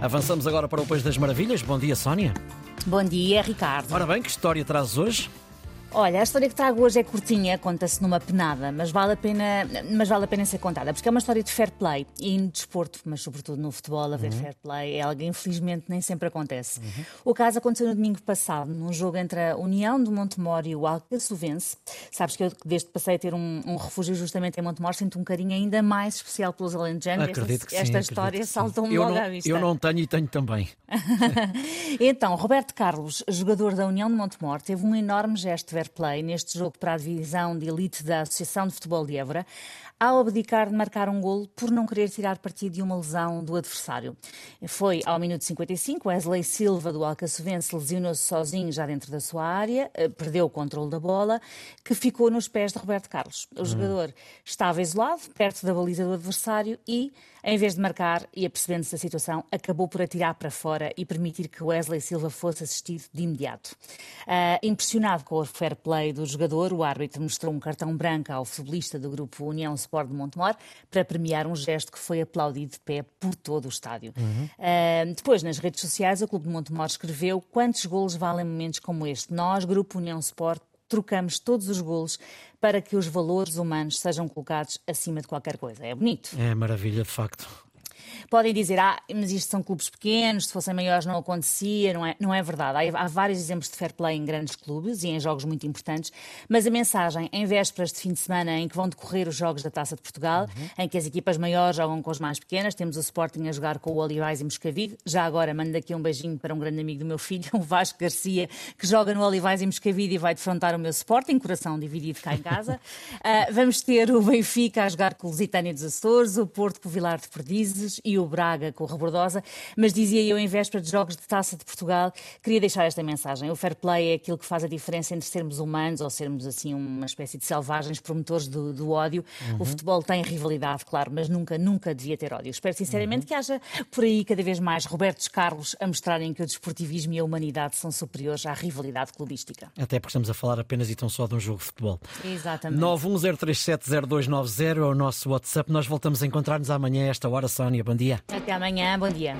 Avançamos agora para o País das Maravilhas. Bom dia, Sónia. Bom dia, Ricardo. Ora bem, que história trazes hoje? Olha, a história que trago hoje é curtinha, conta-se numa penada, mas vale, a pena, mas vale a pena ser contada, porque é uma história de fair play e no desporto, mas sobretudo no futebol, haver uhum. fair play é algo que infelizmente nem sempre acontece. Uhum. O caso aconteceu no domingo passado, num jogo entre a União de Montemor e o Alcaçovense. Sabes que eu, desde que passei a ter um, um refúgio justamente em Montemor, sinto um carinho ainda mais especial pelos alentejanos. Acredito esta, que sim, esta história saltou-me logo não, à vista. Eu não tenho e tenho também. então, Roberto Carlos, jogador da União de Montemor, teve um enorme gesto fair play neste jogo para a divisão de elite da Associação de Futebol de Évora, ao abdicar de marcar um golo por não querer tirar partido de uma lesão do adversário. Foi ao minuto 55, Wesley Silva do Alcaçovense lesionou-se sozinho já dentro da sua área, eh, perdeu o controle da bola, que ficou nos pés de Roberto Carlos. O hum. jogador estava isolado, perto da baliza do adversário e, em vez de marcar e apercebendo-se da situação, acabou por atirar para fora e permitir que Wesley Silva fosse assistido de imediato. Uh, impressionado com o fair play do jogador, o árbitro mostrou um cartão branco ao futebolista do grupo União Sport de Montemor para premiar um gesto que foi aplaudido de pé por todo o estádio. Uhum. Uh, depois, nas redes sociais, o Clube de Montemor escreveu quantos golos valem momentos como este. Nós, Grupo União Sport, trocamos todos os golos para que os valores humanos sejam colocados acima de qualquer coisa. É bonito. É maravilha, de facto. Podem dizer, ah, mas isto são clubes pequenos, se fossem maiores não acontecia, não é, não é verdade. Há, há vários exemplos de fair play em grandes clubes e em jogos muito importantes, mas a mensagem, em vésperas de fim de semana em que vão decorrer os jogos da Taça de Portugal, uhum. em que as equipas maiores jogam com as mais pequenas, temos o Sporting a jogar com o Olivais e Moscavide, já agora mando aqui um beijinho para um grande amigo do meu filho, o Vasco Garcia, que joga no Olivais e Moscavide e vai defrontar o meu Sporting, coração dividido cá em casa. uh, vamos ter o Benfica a jogar com o Lusitânia dos Açores, o Porto com o Vilar de Perdizes e o Braga com o Rebordosa, mas dizia eu, em véspera de jogos de Taça de Portugal, queria deixar esta mensagem. O fair play é aquilo que faz a diferença entre sermos humanos ou sermos assim uma espécie de selvagens promotores do, do ódio. Uhum. O futebol tem rivalidade, claro, mas nunca, nunca devia ter ódio. Espero sinceramente uhum. que haja por aí cada vez mais Robertos Carlos a mostrarem que o desportivismo e a humanidade são superiores à rivalidade clubística. Até porque estamos a falar apenas e tão só de um jogo de futebol. Exatamente. 910370290 é o nosso WhatsApp. Nós voltamos a encontrar-nos amanhã a esta hora, Sónia. Bom dia. Até amanhã, bom dia.